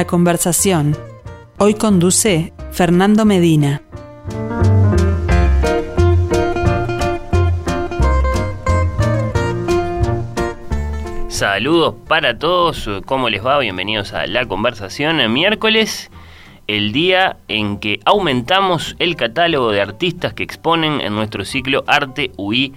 La conversación. Hoy conduce Fernando Medina. Saludos para todos, ¿cómo les va? Bienvenidos a La Conversación. Miércoles, el día en que aumentamos el catálogo de artistas que exponen en nuestro ciclo Arte UI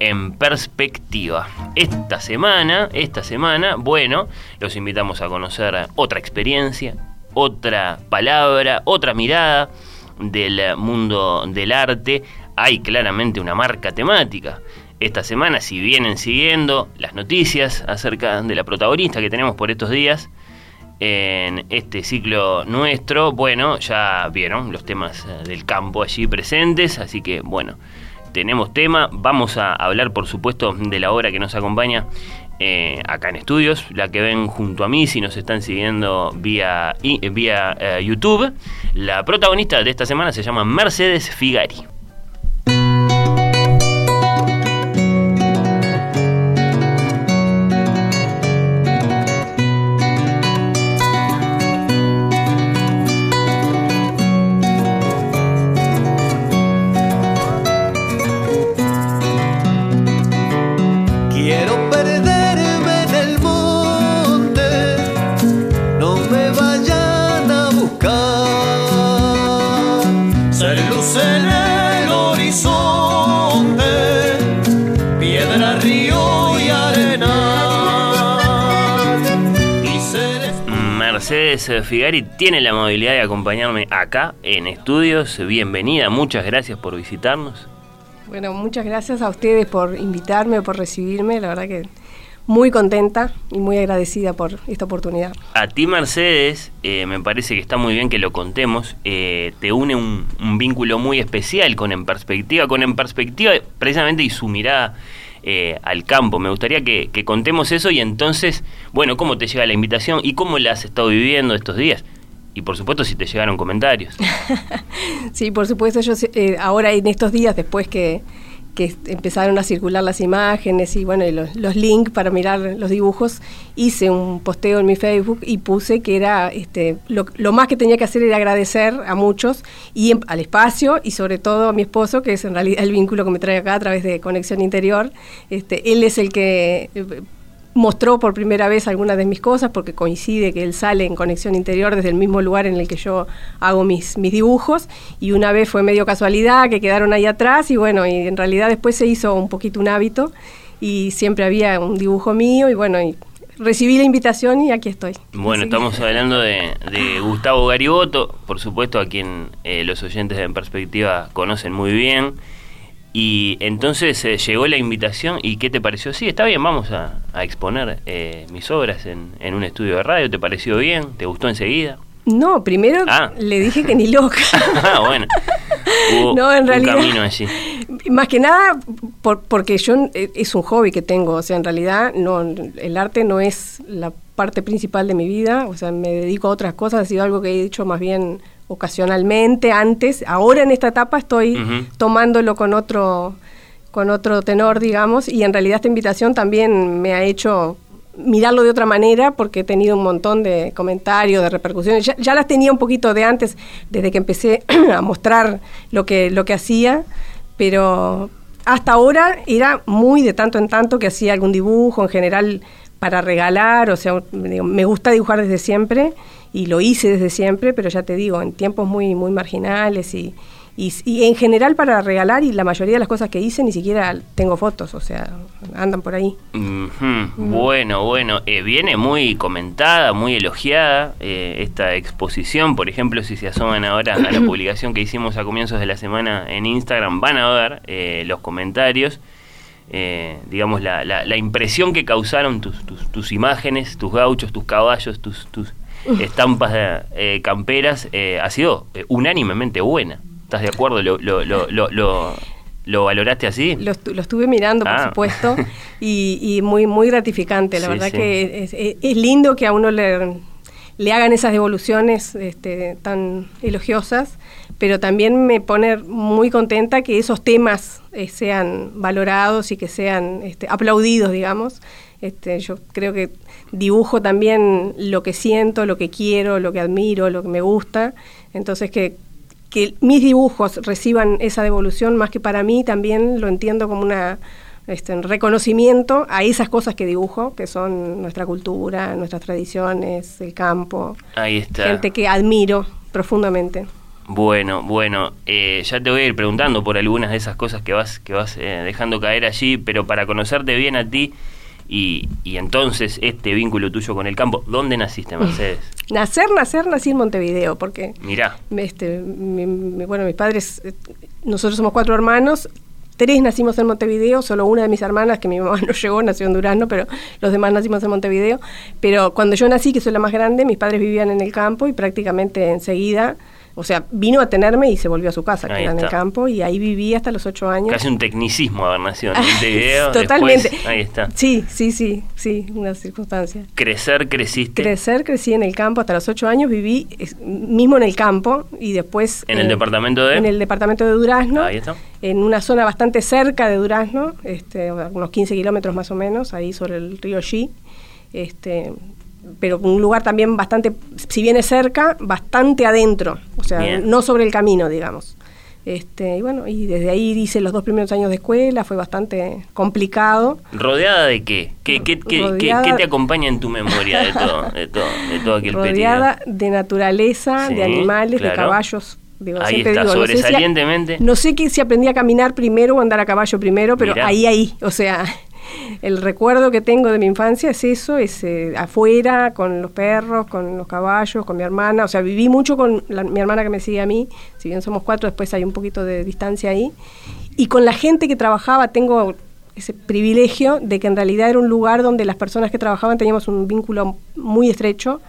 en perspectiva. Esta semana, esta semana, bueno, los invitamos a conocer otra experiencia, otra palabra, otra mirada del mundo del arte. Hay claramente una marca temática. Esta semana, si vienen siguiendo las noticias acerca de la protagonista que tenemos por estos días en este ciclo nuestro, bueno, ya vieron los temas del campo allí presentes, así que bueno, tenemos tema. Vamos a hablar, por supuesto, de la obra que nos acompaña eh, acá en estudios, la que ven junto a mí si nos están siguiendo vía, vía eh, YouTube. La protagonista de esta semana se llama Mercedes Figari. Mercedes Figari tiene la amabilidad de acompañarme acá en estudios. Bienvenida, muchas gracias por visitarnos. Bueno, muchas gracias a ustedes por invitarme, por recibirme. La verdad que muy contenta y muy agradecida por esta oportunidad. A ti, Mercedes, eh, me parece que está muy bien que lo contemos. Eh, te une un, un, vínculo muy especial con En Perspectiva, con En Perspectiva precisamente y su mirada eh, al campo. Me gustaría que, contemos eso y entonces, bueno, cómo te llega la invitación y cómo la has estado viviendo estos días. Y por supuesto si te llegaron comentarios. sí, por supuesto, yo eh, ahora en estos días, después que, que empezaron a circular las imágenes y bueno, los, links para mirar los dibujos, hice un posteo en mi Facebook y puse que era este, lo, más que tenía que hacer era agradecer a muchos y al espacio y sobre todo a mi esposo, que es en realidad el vínculo que me trae acá a través de Conexión Interior. Este, él es el que eh, mostró por primera vez algunas de mis cosas porque coincide que él sale en conexión interior desde el mismo lugar en el que yo hago mis, mis dibujos y una vez fue medio casualidad que quedaron ahí atrás y bueno, y en realidad después se hizo un poquito un hábito y siempre había un dibujo mío y bueno, y recibí la invitación y aquí estoy. Bueno, estamos hablando de, Gustavo Gariboto, por supuesto a quien eh, los oyentes de En Perspectiva conocen muy bien. Y entonces eh, llegó la invitación y ¿qué te pareció? Sí, está bien, vamos a, exponer eh, mis obras en, un estudio de radio. ¿Te pareció bien? ¿Te gustó enseguida? No, primero ah. le dije que ni loca. ah, bueno. no, en realidad, un camino allí. Más que nada porque yo eh, es un hobby que tengo, o sea, en realidad no el arte no es la parte principal de mi vida, o sea, me dedico a otras cosas, ha sido algo que he hecho más bien ocasionalmente antes, ahora en esta etapa estoy tomándolo con otro con otro tenor, digamos, y en realidad esta invitación también me ha hecho mirarlo de otra manera porque he tenido un montón de comentarios, de repercusiones. Ya, las tenía un poquito de antes, desde que empecé a mostrar lo que, lo que hacía, pero hasta ahora era muy de tanto en tanto que hacía algún dibujo, en general para regalar, o sea, me gusta dibujar desde siempre y lo hice desde siempre, pero ya te digo, en tiempos muy, muy marginales y, y, en general para regalar y la mayoría de las cosas que hice ni siquiera tengo fotos, o sea, andan por ahí. Bueno, bueno, eh, viene muy comentada, muy elogiada eh, esta exposición, por ejemplo, si se asoman ahora a la publicación que hicimos a comienzos de la semana en Instagram, van a ver eh, los comentarios. Digamos, la, la, impresión que causaron tus, tus, tus, imágenes, tus gauchos, tus caballos, tus, tus estampas camperas, ha sido unánimemente buena. ¿Estás de acuerdo? ¿Lo, lo, lo, lo, lo valoraste así? Lo, estuve mirando, por ah. supuesto, y, muy, muy gratificante. La verdad que es, lindo que a uno le, le hagan esas devoluciones este, tan elogiosas. Pero también me pone muy contenta que esos temas eh, sean valorados y que sean este, aplaudidos, digamos. Este, yo creo que dibujo también lo que siento, lo que quiero, lo que admiro, lo que me gusta. Entonces que, que mis dibujos reciban esa devolución, más que para mí, también lo entiendo como una este, reconocimiento a esas cosas que dibujo, que son nuestra cultura, nuestras tradiciones, el campo. Ahí está. Gente que admiro profundamente. Bueno, bueno, eh, ya te voy a ir preguntando por algunas de esas cosas que vas, que vas eh, dejando caer allí, pero para conocerte bien a ti y, y, entonces este vínculo tuyo con el campo, ¿dónde naciste, Mercedes? Nacer, nacer, nací en Montevideo, porque... Mirá. Este, mi, mi, bueno, mis padres, eh, nosotros somos cuatro hermanos, tres nacimos en Montevideo, solo una de mis hermanas, que mi mamá no llegó, nació en Durazno, pero los demás nacimos en Montevideo. Pero cuando yo nací, que soy la más grande, mis padres vivían en el campo y prácticamente enseguida o sea, vino a tenerme y se volvió a su casa, que era en el campo, y ahí viví hasta los ocho años. Casi un tecnicismo haber nacido en Montevideo. Totalmente. ahí está. Sí, sí, sí, sí, una circunstancia. Crecer, creciste. Crecer, crecí en el campo hasta los ocho años, viví mismo en el campo y después... ¿En el departamento de...? En el departamento de Durazno. Ahí está. En una zona bastante cerca de Durazno, este, unos 15 kilómetros más o menos, ahí sobre el río Xi. Este, pero un lugar también bastante, si viene cerca, bastante adentro, o sea, no sobre el camino, digamos. Este, y bueno, y desde ahí hice los dos primeros años de escuela, fue bastante complicado. ¿Rodeada de qué? ¿Qué, qué, qué, te acompaña en tu memoria de todo, de todo, de todo aquel Rodeada de naturaleza, de animales, de caballos. Digo, ahí está, sobresalientemente. No sé, si, si aprendí a caminar primero o andar a caballo primero, pero ahí, ahí, o sea, el recuerdo que tengo de mi infancia es eso, es eh, afuera, con los perros, con los caballos, con mi hermana. O sea, viví mucho con mi hermana que me sigue a mí. Si bien somos cuatro, después hay un poquito de distancia ahí. Y con la gente que trabajaba tengo ese privilegio de que en realidad era un lugar donde las personas que trabajaban teníamos un vínculo muy estrecho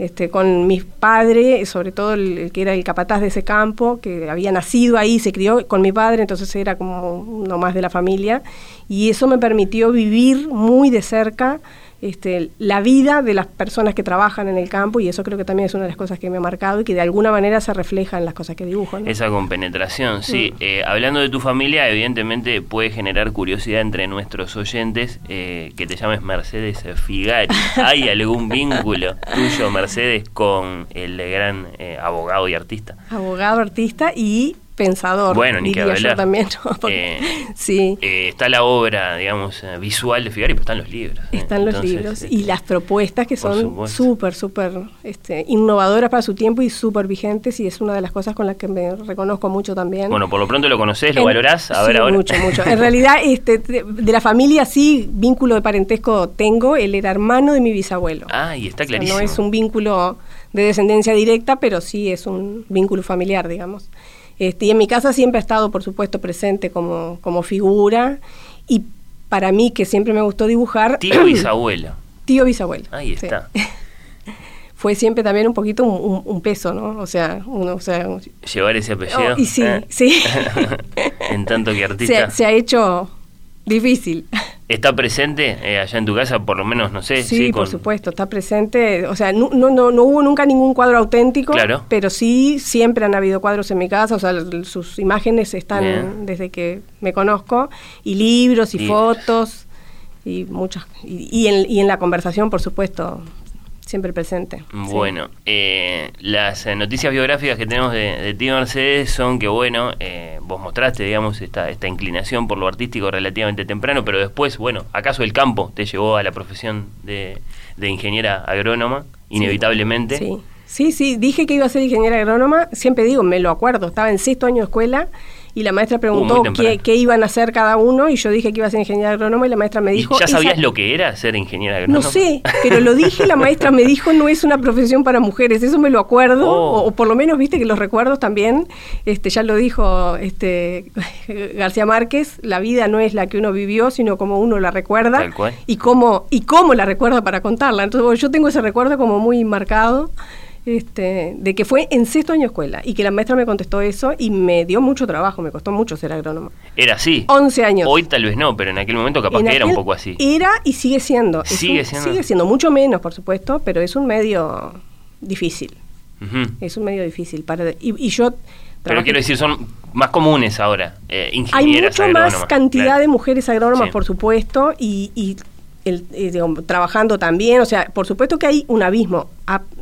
este, con mi padre, sobre todo el, que era el capataz de ese campo, que había nacido ahí, se crió con mi padre, entonces era como uno más de la familia, y eso me permitió vivir muy de cerca este, la vida de las personas que trabajan en el campo y eso creo que también es una de las cosas que me ha marcado y que de alguna manera se refleja en las cosas que dibujo. Esa compenetración, sí. Eh, hablando de tu familia, evidentemente puede generar curiosidad entre nuestros oyentes eh, que te llames Mercedes Figari. ¿Hay algún vínculo tuyo, Mercedes, con el gran eh, abogado y artista? Abogado, artista y pensador. Bueno, ni que hablar. también. Eh, sí. Eh, está la obra, digamos, eh, visual de Figari, pero están los libros. Están los libros y las propuestas que son súper, súper este, innovadoras para su tiempo y súper vigentes y es una de las cosas con las que me reconozco mucho también. Bueno, por lo pronto lo conoces, lo valorás, a ver ahora. Mucho, mucho. En realidad, este, de, la familia sí, vínculo de parentesco tengo, él era hermano de mi bisabuelo. Ah, y está clarísimo. no es un vínculo de descendencia directa, pero sí es un vínculo familiar, digamos. Este, y en mi casa siempre ha estado, por supuesto, presente como, como figura. Y para mí, que siempre me gustó dibujar... Tío bisabuelo. Tío bisabuelo. Ahí está. Fue siempre también un poquito un, peso, ¿no? O sea, uno, o sea... Llevar ese apellido. Oh, y sí, eh. sí. en tanto que artista. se ha hecho difícil. ¿Está presente eh, allá en tu casa, por lo menos, no sé? Sí, por supuesto, está presente. O sea, no, no, no, hubo nunca ningún cuadro auténtico, claro. pero sí siempre han habido cuadros en mi casa, o sea, sus imágenes están desde que me conozco, y libros y fotos, y muchas. Y, en, y en la conversación, por supuesto, siempre presente. Bueno, eh, las eh, noticias biográficas que tenemos de, de ti, Mercedes, son que, bueno, eh, vos mostraste, digamos, esta, esta inclinación por lo artístico relativamente temprano, pero después, bueno, ¿acaso el campo te llevó a la profesión de, de ingeniera agrónoma, inevitablemente? Sí. Sí, sí, dije que iba a ser ingeniera agrónoma, siempre digo, me lo acuerdo, estaba en sexto año de escuela y la maestra preguntó qué, iban a hacer cada uno y yo dije que iba a ser ingeniera agrónoma y la maestra me dijo... ¿Ya sabías lo que era ser ingeniera agrónoma? No sé, pero lo dije y la maestra me dijo no es una profesión para mujeres, eso me lo acuerdo, oh. o, por lo menos viste que los recuerdos también, este ya lo dijo este García Márquez, la vida no es la que uno vivió, sino como uno la recuerda y cómo, y cómo la recuerda para contarla. Entonces yo tengo ese recuerdo como muy marcado este, de que fue en sexto año de escuela y que la maestra me contestó eso y me dio mucho trabajo, me costó mucho ser agrónoma. Era así. 11 años. Hoy tal vez no, pero en aquel momento capaz que era un poco así. Era y sigue siendo. Sigue siendo. Sigue siendo, mucho menos, por supuesto, pero es un medio difícil. Es un medio difícil. Para, y, yo Pero quiero decir, son más comunes ahora, eh, Hay mucho más cantidad de mujeres agrónomas, por supuesto, y, y el, eh, trabajando también, o sea, por supuesto que hay un abismo,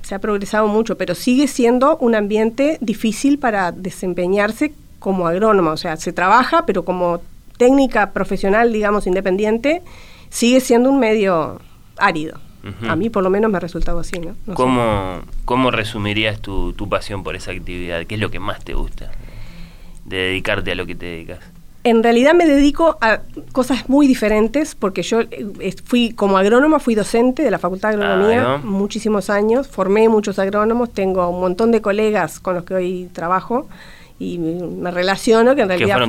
se ha progresado mucho, pero sigue siendo un ambiente difícil para desempeñarse como agrónoma, o sea, se trabaja, pero como técnica profesional, digamos, independiente, sigue siendo un medio árido. A mí por lo menos me ha resultado así, ¿no? ¿Cómo, ¿Cómo, resumirías tu, tu pasión por esa actividad? ¿Qué es lo que más te gusta de dedicarte a lo que te dedicas? En realidad me dedico a cosas muy diferentes porque yo eh, fui como agrónoma, fui docente de la Facultad de Agronomía muchísimos años, formé muchos agrónomos, tengo un montón de colegas con los que hoy trabajo y me relaciono, que en realidad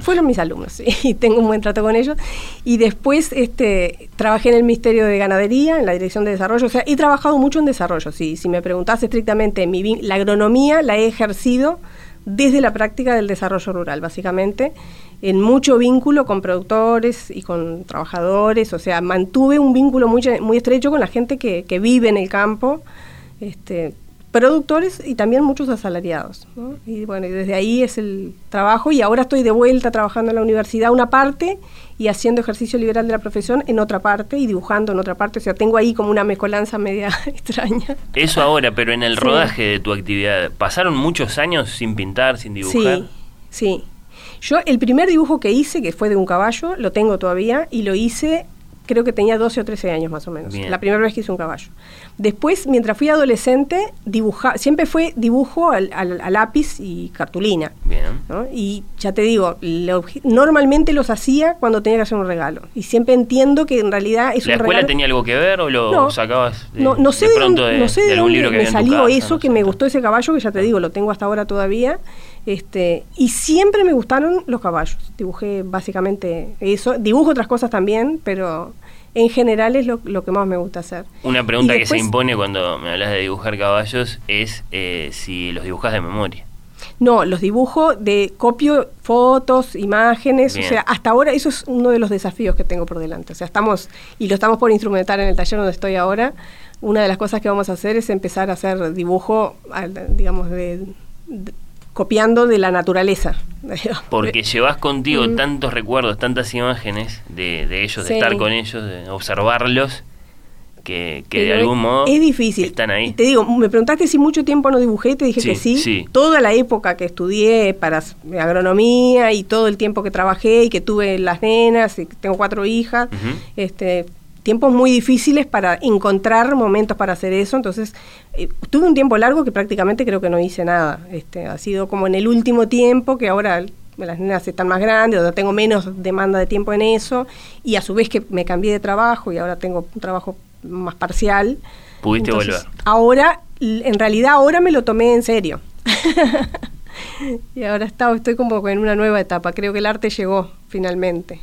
fueron, mis alumnos, y tengo un buen trato con ellos. Y después este, trabajé en el Ministerio de Ganadería, en la Dirección de Desarrollo, o sea, he trabajado mucho en desarrollo. Si, si me preguntás estrictamente, mi, la agronomía la he ejercido desde la práctica del desarrollo rural, básicamente, en mucho vínculo con productores y con trabajadores, o sea, mantuve un vínculo muy, muy estrecho con la gente que, que vive en el campo. Este, productores y también muchos asalariados. Y bueno, y desde ahí es el trabajo y ahora estoy de vuelta trabajando en la universidad una parte y haciendo ejercicio liberal de la profesión en otra parte y dibujando en otra parte. O sea, tengo ahí como una mezcolanza media extraña. Eso ahora, pero en el rodaje de tu actividad, ¿pasaron muchos años sin pintar, sin dibujar? Sí, sí. Yo el primer dibujo que hice, que fue de un caballo, lo tengo todavía y lo hice creo que tenía 12 o 13 años más o menos, la primera vez que hice un caballo. Después, mientras fui adolescente, dibuja, siempre fue dibujo al, lápiz y cartulina. Y ya te digo, normalmente los hacía cuando tenía que hacer un regalo. Y siempre entiendo que en realidad es ¿La escuela tenía algo que ver o lo sacabas de, no, no sé de, pronto de, no sé de, algún libro que me salió eso, que me gustó ese caballo, que ya te digo, lo tengo hasta ahora todavía. Este, y siempre me gustaron los caballos. Dibujé básicamente eso. Dibujo otras cosas también, pero en general es lo, que más me gusta hacer. Una pregunta que se impone cuando me hablas de dibujar caballos es eh, si los dibujas de memoria. No, los dibujo de copio fotos, imágenes, o sea, hasta ahora eso es uno de los desafíos que tengo por delante. O sea, estamos y lo estamos por instrumentar en el taller donde estoy ahora. Una de las cosas que vamos a hacer es empezar a hacer dibujo, digamos, de copiando de la naturaleza. Porque llevas contigo mm. tantos recuerdos, tantas imágenes de, ellos, de estar con ellos, de observarlos, que, de algún modo es difícil. están ahí. Te digo, me preguntaste si mucho tiempo no dibujé, te dije que sí. Toda la época que estudié para agronomía y todo el tiempo que trabajé y que tuve las nenas, y tengo cuatro hijas, este tiempos muy difíciles para encontrar momentos para hacer eso, entonces eh, tuve un tiempo largo que prácticamente creo que no hice nada, este, ha sido como en el último tiempo que ahora las nenas están más grandes, o tengo menos demanda de tiempo en eso, y a su vez que me cambié de trabajo y ahora tengo un trabajo más parcial. ¿Pudiste volver? Ahora, en realidad ahora me lo tomé en serio. y ahora estoy como en una nueva etapa, creo que el arte llegó finalmente.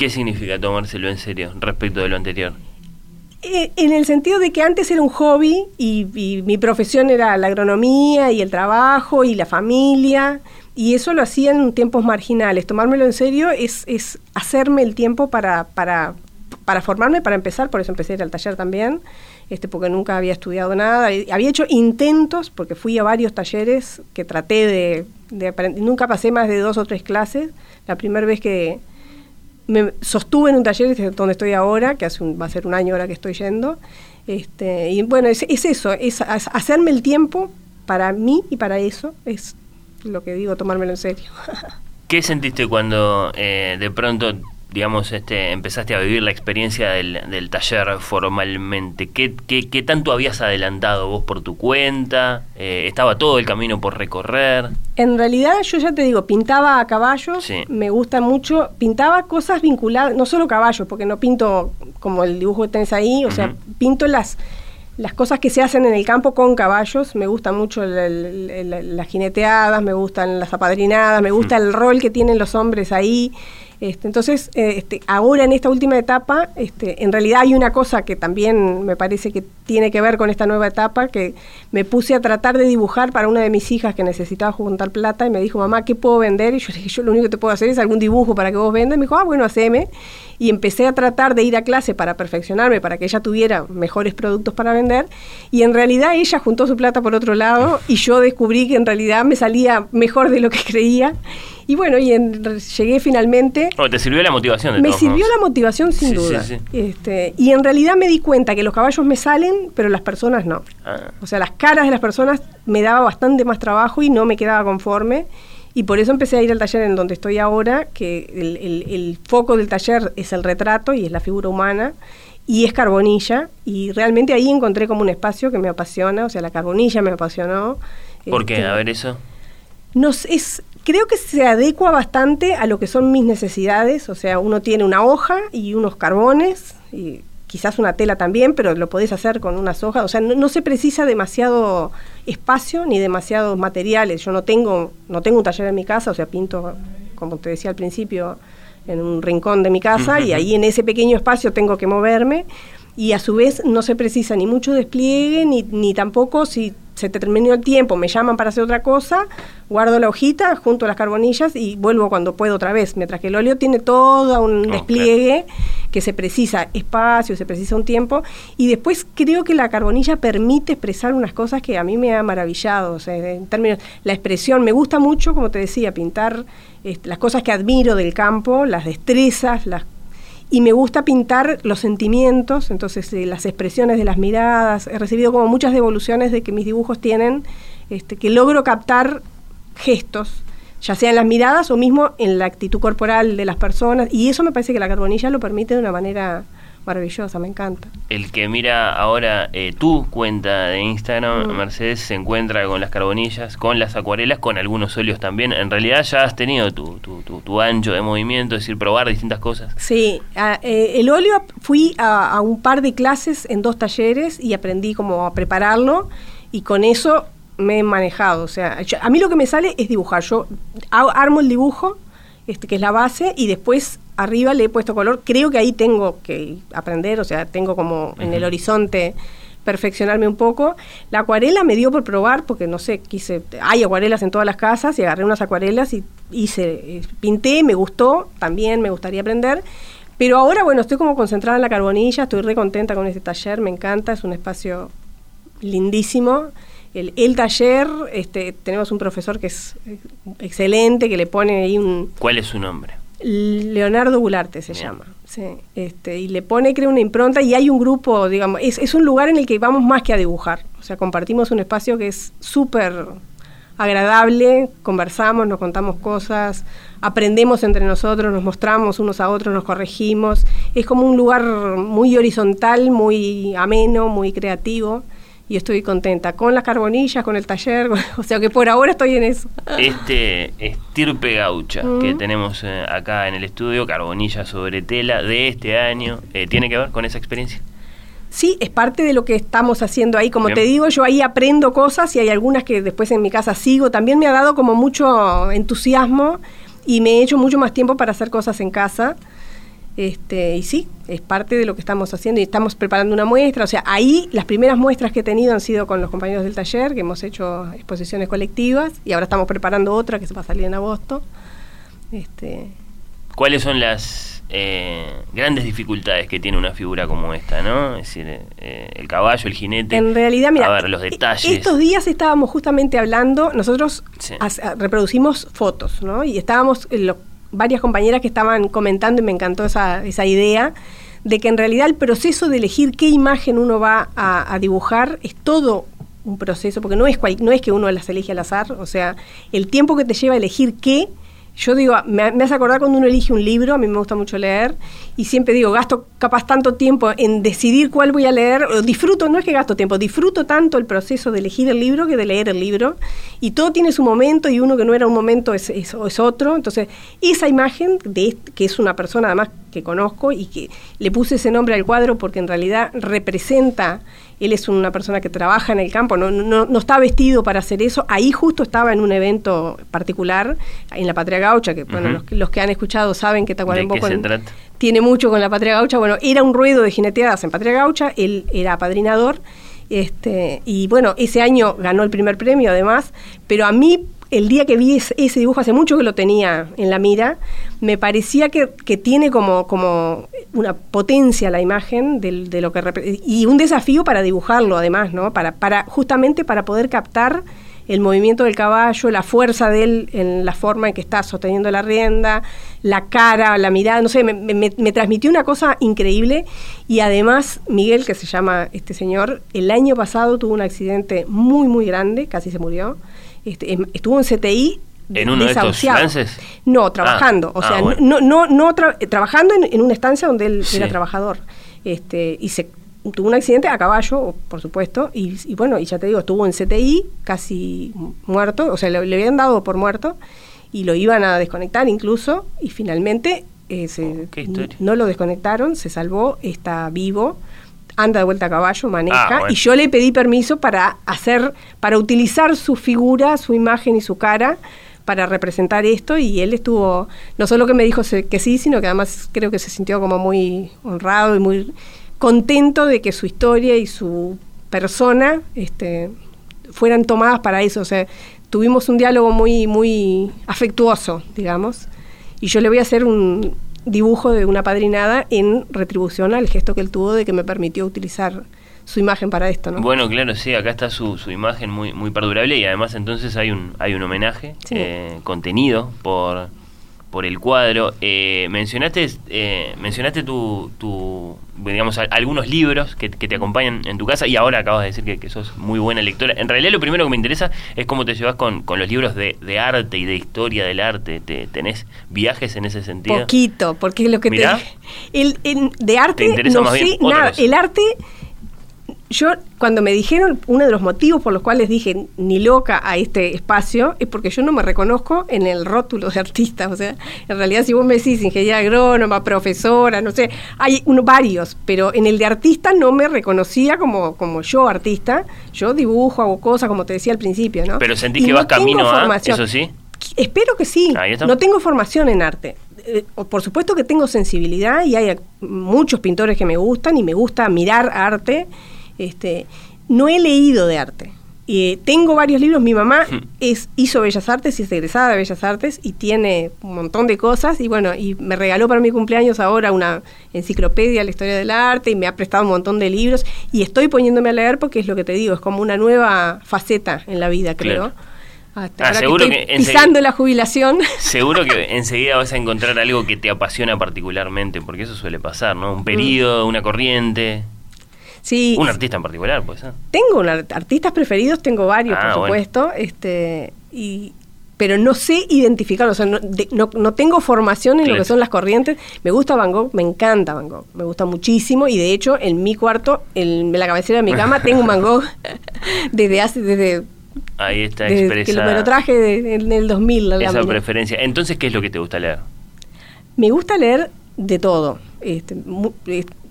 ¿Qué significa tomárselo en serio respecto de lo anterior? Eh, en el sentido de que antes era un hobby y, mi profesión era la agronomía y el trabajo y la familia y eso lo hacía en tiempos marginales. Tomármelo en serio es, hacerme el tiempo para, formarme, para empezar, por eso empecé a ir al taller también, este, porque nunca había estudiado nada. Había hecho intentos, porque fui a varios talleres que traté de, de aprender, nunca pasé más de dos o tres clases. La primera vez que, me sostuve en un taller donde estoy ahora, que hace va a ser un año ahora que estoy yendo. Este, y bueno, es, eso, es hacerme el tiempo para mí y para eso, es lo que digo, tomármelo en serio. ¿Qué sentiste cuando eh, de pronto digamos, este, empezaste a vivir la experiencia del, taller formalmente? ¿Qué, ¿Qué, tanto habías adelantado vos por tu cuenta? Eh, ¿Estaba todo el camino por recorrer? En realidad, yo ya te digo, pintaba a caballos, me gusta mucho, pintaba cosas vinculadas, no solo caballos, porque no pinto como el dibujo que tenés ahí, o sea, pinto las las cosas que se hacen en el campo con caballos, me gustan mucho las jineteadas, me gustan las apadrinadas, me gusta el rol que tienen los hombres ahí, Este, entonces, eh, este, ahora en esta última etapa, este, en realidad hay una cosa que también me parece que tiene que ver con esta nueva etapa, que me puse a tratar de dibujar para una de mis hijas que necesitaba juntar plata y me dijo, mamá, ¿qué puedo vender? Y yo le dije, yo lo único que te puedo hacer es algún dibujo para que vos vendas. Y me dijo, ah, bueno, haceme. Y empecé a tratar de ir a clase para perfeccionarme, para que ella tuviera mejores productos para vender. Y en realidad ella juntó su plata por otro lado y yo descubrí que en realidad me salía mejor de lo que creía y bueno, y llegué finalmente. Oh, ¿Te sirvió la motivación? De me sirvió la motivación sin duda. Este, y en realidad me di cuenta que los caballos me salen, pero las personas no. Ah. O sea, las caras de las personas me daba bastante más trabajo y no me quedaba conforme. Y por eso empecé a ir al taller en donde estoy ahora, que el, foco del taller es el retrato y es la figura humana y es carbonilla. Y realmente ahí encontré como un espacio que me apasiona, o sea, la carbonilla me apasionó. ¿Por qué? Este, a ver eso. No, es, creo que se adecua bastante a lo que son mis necesidades, o sea, uno tiene una hoja y unos carbones, y quizás una tela también, pero lo podés hacer con unas hojas, o sea, no, se precisa demasiado espacio ni demasiados materiales. Yo no tengo, no tengo un taller en mi casa, o sea, pinto, como te decía al principio, en un rincón de mi casa, y ahí en ese pequeño espacio tengo que moverme, y a su vez no se precisa ni mucho despliegue, ni, ni tampoco si se te terminó el tiempo, me llaman para hacer otra cosa, guardo la hojita junto a las carbonillas y vuelvo cuando puedo otra vez, mientras que el óleo tiene todo un despliegue que se precisa espacio, se precisa un tiempo, y después creo que la carbonilla permite expresar unas cosas que a mí me ha maravillado, o sea, en términos, la expresión, me gusta mucho, como te decía, pintar este, las cosas que admiro del campo, las destrezas, las y me gusta pintar los sentimientos, entonces eh, las expresiones de las miradas. He recibido como muchas devoluciones de que mis dibujos tienen, este, que logro captar gestos, ya sea en las miradas o mismo en la actitud corporal de las personas, y eso me parece que la carbonilla lo permite de una manera maravillosa, me encanta. El que mira ahora eh, tu cuenta de Instagram, mm. Mercedes, se encuentra con las carbonillas, con las acuarelas, con algunos óleos también. En realidad ya has tenido tu, tu, tu, ancho de movimiento, es decir, probar distintas cosas. Sí, eh, el óleo fui a, un par de clases en dos talleres y aprendí cómo a prepararlo y con eso me he manejado. O sea, a mí lo que me sale es dibujar. Yo armo el dibujo, este, que es la base, y después arriba le he puesto color. Creo que ahí tengo que aprender, o sea, tengo como en el horizonte perfeccionarme un poco. La acuarela me dio por probar, porque no sé, quise, hay acuarelas en todas las casas y agarré unas acuarelas y hice, eh, pinté, me gustó, también me gustaría aprender. Pero ahora, bueno, estoy como concentrada en la carbonilla, estoy re contenta con este taller, me encanta, es un espacio lindísimo. El, el, taller, este, tenemos un profesor que es eh, excelente, que le pone ahí un... ¿Cuál es su nombre? Leonardo Gularte se llama. Sí, este, y le pone, creo, una impronta y hay un grupo, digamos, es, es un lugar en el que vamos más que a dibujar. O sea, compartimos un espacio que es súper agradable, conversamos, nos contamos cosas, aprendemos entre nosotros, nos mostramos unos a otros, nos corregimos. Es como un lugar muy horizontal, muy ameno, muy creativo y estoy contenta con las carbonillas, con el taller, o sea que por ahora estoy en eso. Este estirpe gaucha que tenemos eh, acá en el estudio, carbonilla sobre tela de este año, eh, ¿tiene que ver con esa experiencia? Sí, es parte de lo que estamos haciendo ahí. Como te digo, yo ahí aprendo cosas y hay algunas que después en mi casa sigo. También me ha dado como mucho entusiasmo y me he hecho mucho más tiempo para hacer cosas en casa. Este, y sí, es parte de lo que estamos haciendo y estamos preparando una muestra. O sea, ahí las primeras muestras que he tenido han sido con los compañeros del taller, que hemos hecho exposiciones colectivas y ahora estamos preparando otra que se va a salir en agosto. Este, ¿Cuáles son las eh, grandes dificultades que tiene una figura como esta, no? Es decir, eh, el caballo, el jinete. En realidad, mira, a ver, los detalles. Estos días estábamos justamente hablando, nosotros reproducimos fotos, ¿no? Y estábamos, en varias compañeras que estaban comentando y me encantó esa, esa idea de que en realidad el proceso de elegir qué imagen uno va a, dibujar es todo un proceso, porque no es, no es que uno las elige al azar, o sea, el tiempo que te lleva a elegir qué yo digo, me, me, hace acordar cuando uno elige un libro, a mí me gusta mucho leer, y siempre digo, gasto capaz tanto tiempo en decidir cuál voy a leer, o disfruto, no es que gasto tiempo, disfruto tanto el proceso de elegir el libro que de leer el libro, y todo tiene su momento, y uno que no era un momento es, es, es otro, entonces esa imagen, de que es una persona además que conozco y que le puse ese nombre al cuadro porque en realidad representa, él es una persona que trabaja en el campo, no, no, no está vestido para hacer eso, ahí justo estaba en un evento particular, en la Patria Gaucha, que bueno, los, los, que han escuchado saben que Tacuarembó tiene mucho con la Patria Gaucha, bueno, era un ruedo de jineteadas en Patria Gaucha, él era apadrinador, este, y bueno, ese año ganó el primer premio además, pero a mí el día que vi ese, dibujo, hace mucho que lo tenía en la mira, me parecía que, tiene como, una potencia la imagen de, lo que y un desafío para dibujarlo además, ¿no? Para, justamente para poder captar el movimiento del caballo, la fuerza de él en la forma en que está sosteniendo la rienda, la cara, la mirada, no sé, me, transmitió una cosa increíble y además Miguel, que se llama este señor, el año pasado tuvo un accidente muy, muy grande, casi se murió, este, em, estuvo en CTI ¿En uno de estos frances? No, trabajando. o ah, sea, no, no, no trabajando en, una estancia donde él era trabajador. Este, y se tuvo un accidente a caballo, por supuesto, y, bueno, y ya te digo, estuvo en CTI, casi muerto, o sea, le, habían dado por muerto, y lo iban a desconectar incluso, y finalmente eh, oh, no lo desconectaron, se salvó, está vivo anda de vuelta a caballo, maneja, ah, y yo le pedí permiso para hacer, para utilizar su figura, su imagen y su cara para representar esto y él estuvo, no solo que me dijo que sí, sino que además creo que se sintió como muy honrado y muy contento de que su historia y su persona este, fueran tomadas para eso. O sea, tuvimos un diálogo muy, muy afectuoso, digamos, y yo le voy a hacer un, dibujo de una padrinada en retribución al gesto que él tuvo de que me permitió utilizar su imagen para esto, ¿no? Bueno, claro, sí, acá está su, su imagen muy, muy perdurable y además entonces hay un, hay un homenaje eh, contenido por, por el cuadro. Eh, mencionaste eh, mencionaste tu, tu, digamos, algunos libros que, te acompañan en tu casa y ahora acabas de decir que, que, sos muy buena lectora. En realidad lo primero que me interesa es cómo te llevas con, con los libros de, de, arte y de historia del arte. ¿Te, ¿Tenés viajes en ese sentido? Poquito, porque es lo que te... El, de arte no sé nada. El arte yo cuando me dijeron, uno de los motivos por los cuales dije ni loca a este espacio es porque yo no me reconozco en el rótulo de artista. O sea, en realidad si vos me decís ingeniera agrónoma, profesora, no sé, hay uno, varios, pero en el de artista no me reconocía como, como yo artista. Yo dibujo, hago cosas, como te decía al principio, ¿no? Pero sentís que vas camino a, eso sí. Espero que sí. No tengo formación en arte eh, por supuesto que tengo sensibilidad y hay muchos pintores que me gustan y me gusta mirar arte este, no he leído de arte. y tengo varios libros. Mi mamá hmm. es, hizo Bellas Artes y es egresada de Bellas Artes y tiene un montón de cosas. Y bueno, y me regaló para mi cumpleaños ahora una enciclopedia de la historia del arte y me ha prestado un montón de libros. Y estoy poniéndome a leer porque es lo que te digo, es como una nueva faceta en la vida, creo. Hasta ah, seguro que, pisando la jubilación. Seguro que enseguida vas a encontrar algo que te apasiona particularmente, porque eso suele pasar, ¿no? Un periodo, una corriente. Sí. ¿Un artista en particular, pues? Tengo artistas preferidos, tengo varios, por ah, supuesto, este, y, pero no sé identificarlos, o sea, no, tengo formación en lo que son las corrientes. Me gusta Van Gogh, me encanta Van Gogh, me gusta muchísimo y de hecho en mi cuarto, en la cabecera de mi cama, tengo un Van Gogh desde hace, desde Ahí está expresada. Que me lo traje en el 2000. esa preferencia. Entonces, ¿qué es lo que te gusta leer? Me gusta leer de todo. Este,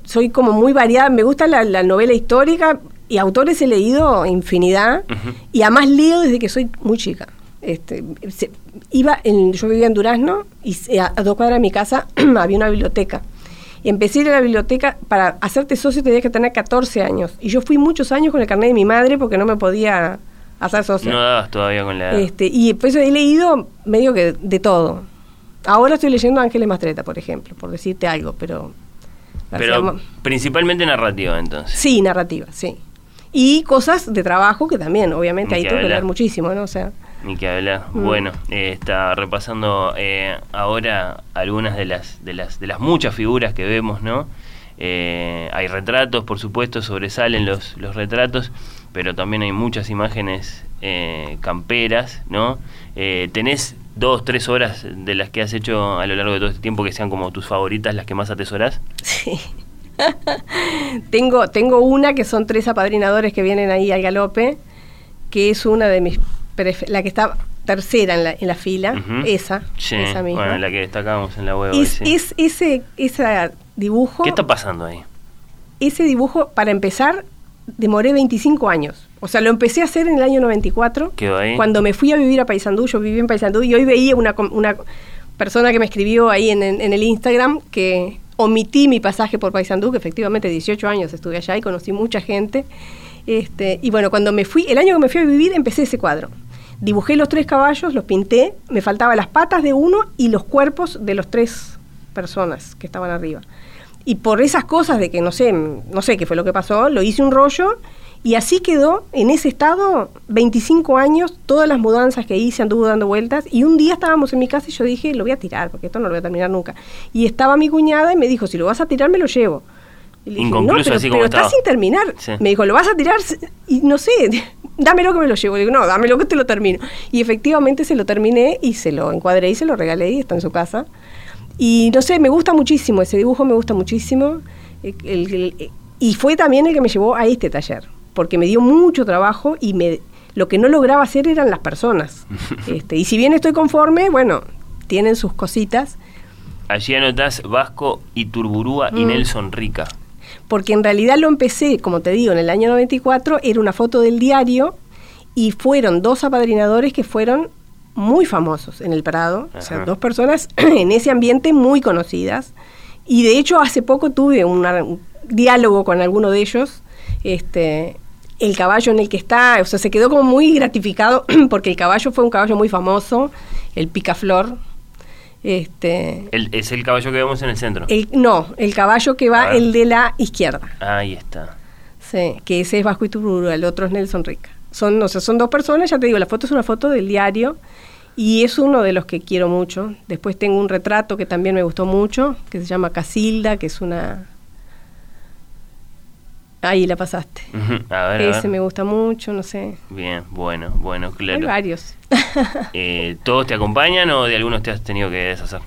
soy como muy variada, me gusta la, novela histórica y autores he leído infinidad y además leo desde que soy muy chica. Este, iba en, yo vivía en Durazno y a, dos cuadras de mi casa había una biblioteca. Y empecé a ir a la biblioteca, para hacerte socio tenías que tener 14 años. Y yo fui muchos años con el carnet de mi madre porque no me podía hacer socio. No dabas todavía con la Este, y después he leído medio que de todo. Ahora estoy leyendo Ángeles Mastreta, por ejemplo, por decirte algo, pero pero principalmente narrativa, entonces. Sí, narrativa, sí. Y cosas de trabajo que también, obviamente, ahí tengo que leer muchísimo, ¿no? O sea. Ni que hablar. Mm. Bueno, eh, está repasando eh, ahora algunas de las, de las de las muchas figuras que vemos, ¿no? Eh, hay retratos, por supuesto, sobresalen los, los retratos, pero también hay muchas imágenes camperas, ¿no? tenés dos, tres horas de las que has hecho a lo largo de todo este tiempo que sean como tus favoritas, las que más atesoras? Sí. tengo, tengo una que son tres apadrinadores que vienen ahí al galope, que es una de mis la que está tercera en la, en la fila, esa, Sí, esa misma. bueno, la que destacábamos en la web. hoy, es, sí. es ese, ese dibujo, ¿Qué está pasando ahí? ese dibujo, para empezar, demoré 25 años. O sea, lo empecé a hacer en el año 94. Quedó ahí. Cuando me fui a vivir a Paysandú, yo viví en Paysandú y hoy veía una, una persona que me escribió ahí en, en- en el Instagram que omití mi pasaje por Paysandú, que efectivamente 18 años estuve allá y conocí mucha gente. Este, y bueno, cuando me fui, el año que me fui a vivir, empecé ese cuadro. Dibujé los tres caballos, los pinté, me faltaban las patas de uno y los cuerpos de los tres personas que estaban arriba. Y por esas cosas de que no sé, no sé qué fue lo que pasó, lo hice un rollo y así quedó en ese estado 25 años, todas las mudanzas que hice anduvo dando vueltas y un día estábamos en mi casa y yo dije, lo voy a tirar porque esto no lo voy a terminar nunca. Y estaba mi cuñada y me dijo, si lo vas a tirar me lo llevo. Y le dije, Inconcluso, no, pero, así como pero está sin terminar. Sí. Me dijo, ¿lo vas a tirar? Y no sé, dámelo que me lo llevo. Le digo, no, dámelo que te lo termino. Y efectivamente se lo terminé y se lo encuadré y se lo regalé y está en su casa. Y no sé, me gusta muchísimo, ese dibujo me gusta muchísimo. Eh, el- el- y fue también el que me llevó a este taller, porque me dio mucho trabajo y me, lo que no lograba hacer eran las personas. este, y si bien estoy conforme, bueno, tienen sus cositas, Allí anotás Vasco, Iturburúa y Mm. Nelson Rica. porque en realidad lo empecé, como te digo, en el año 94, era una foto del diario y fueron dos apadrinadores que fueron muy famosos en el Prado, o sea, dos personas en ese ambiente muy conocidas. Y de hecho hace poco tuve una- un diálogo con alguno de ellos, este, el caballo en el que está, o sea, se quedó como muy gratificado porque el caballo fue un caballo muy famoso, el picaflor. Este, El- es el caballo que vemos en el centro. el, no, el caballo que va, Ah. el de la izquierda. Ahí está. Sí, que ese es Vasco Iturburú, el otro es Nelson Rica. Son, o sea, son dos personas, ya te digo, la foto es una foto del diario y es uno de los que quiero mucho. Después tengo un retrato que también me gustó mucho, que se llama Casilda, que es una... Ahí la pasaste. A ver, a Ese ver. me gusta mucho, no sé. Bien, bueno, bueno, Hay claro. varios. Eh, ¿Todos te acompañan o de algunos te has tenido que deshacer?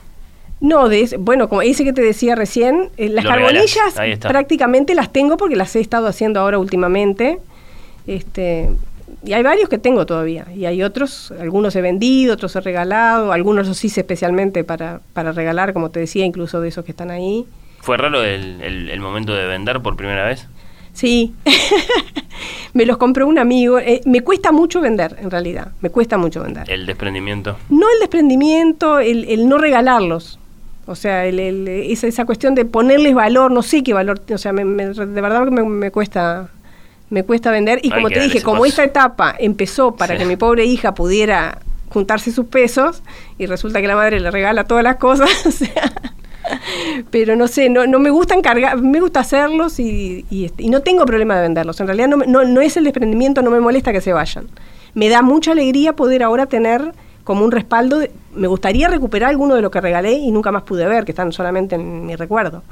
No, de ese- bueno, como ese que te decía recién, eh, las Lo carbonillas prácticamente las tengo porque las he estado haciendo ahora últimamente. Este, y hay varios que tengo todavía. Y hay otros, algunos he vendido, otros he regalado, algunos los hice especialmente para, para regalar, como te decía, incluso de esos que están ahí. ¿Fue raro el, el- el momento de vender por primera vez? Sí, me los compró un amigo. Eh, me cuesta mucho vender, en realidad. Me cuesta mucho vender. El desprendimiento. No el desprendimiento, el, el no regalarlos. O sea, el, el- esa, esa cuestión de ponerles valor, no sé qué valor, o sea, me- me- de verdad que me, me cuesta me cuesta vender. Y como te dije, como paso. esta etapa empezó para Sí. que mi pobre hija pudiera juntarse sus pesos, y resulta que la madre le regala todas las cosas, o sea, pero no sé, no, no me gusta encargar, me gusta hacerlos y, y, este, y no tengo problema de venderlos. En realidad no, no, no es el desprendimiento, no me molesta que se vayan. Me da mucha alegría poder ahora tener como un respaldo. de- me gustaría recuperar alguno de lo que regalé y nunca más pude ver, que están solamente en mi recuerdo.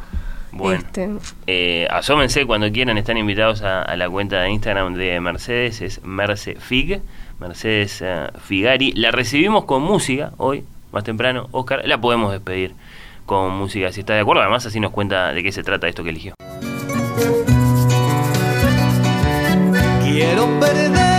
Bueno. Este, Eh, asómense cuando quieran, están invitados a, a la cuenta de Instagram de Mercedes, es Mercefig, Mercedes eh, Figari. La recibimos con música hoy, más temprano. Oscar, la podemos despedir con música, si está de acuerdo. Además, así nos cuenta de qué se trata esto que eligió. Quiero perderme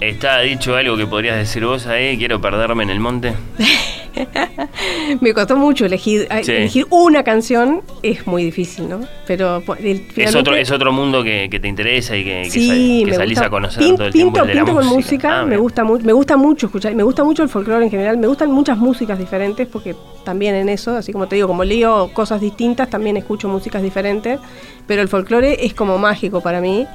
Está dicho algo que podrías decir vos ahí, quiero perderme en el monte. me costó mucho elegir, Sí. elegir una canción, es muy difícil, ¿no? Pero Es otro, es otro mundo que, que te interesa y que, que Sí, sal- que salís gusta. a conocer Pin- todo el pinto, el de la pinto con música, Ah, me gusta me gusta mucho escuchar, me gusta mucho el folclore en general, me gustan muchas músicas diferentes porque también en eso, así como te digo, como leo cosas distintas, también escucho músicas diferentes, pero el folclore es como mágico para mí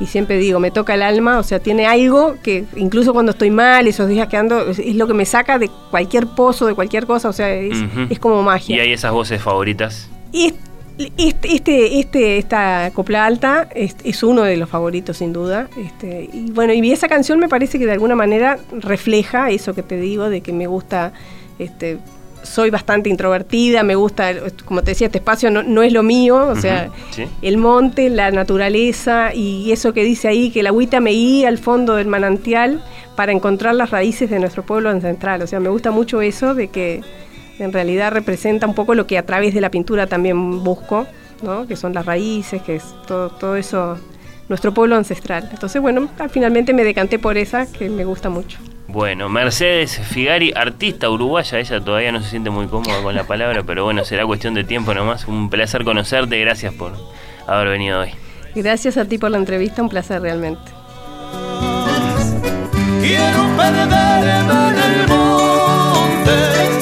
y siempre digo, me toca el alma, o sea, tiene algo que incluso cuando estoy mal, esos días que ando, es, es lo que me saca de cualquier pozo, de cualquier cosa, o sea, es, Ujú. es como magia. Y hay esas voces favoritas. Y es- este, este, este, esta copla alta es, es uno de los favoritos sin duda. Este, y bueno, y esa canción me parece que de alguna manera refleja eso que te digo, de que me gusta, este, soy bastante introvertida, me gusta, como te decía, este espacio no, no es lo mío, o sea, sí. el monte, la naturaleza y eso que dice ahí, que la agüita me guía al fondo del manantial para encontrar las raíces de nuestro pueblo ancestral. O sea, me gusta mucho eso de que en realidad representa un poco lo que a través de la pintura también busco, ¿no? que son las raíces, que es todo, todo eso, nuestro pueblo ancestral. Entonces, bueno, finalmente me decanté por esa, que me gusta mucho. Bueno, Mercedes Figari, artista uruguaya, ella todavía no se siente muy cómoda con la palabra, pero bueno, será cuestión de tiempo nomás. Un placer conocerte, gracias por haber venido hoy. Gracias a ti por la entrevista, un placer realmente. Quiero perderme en el monte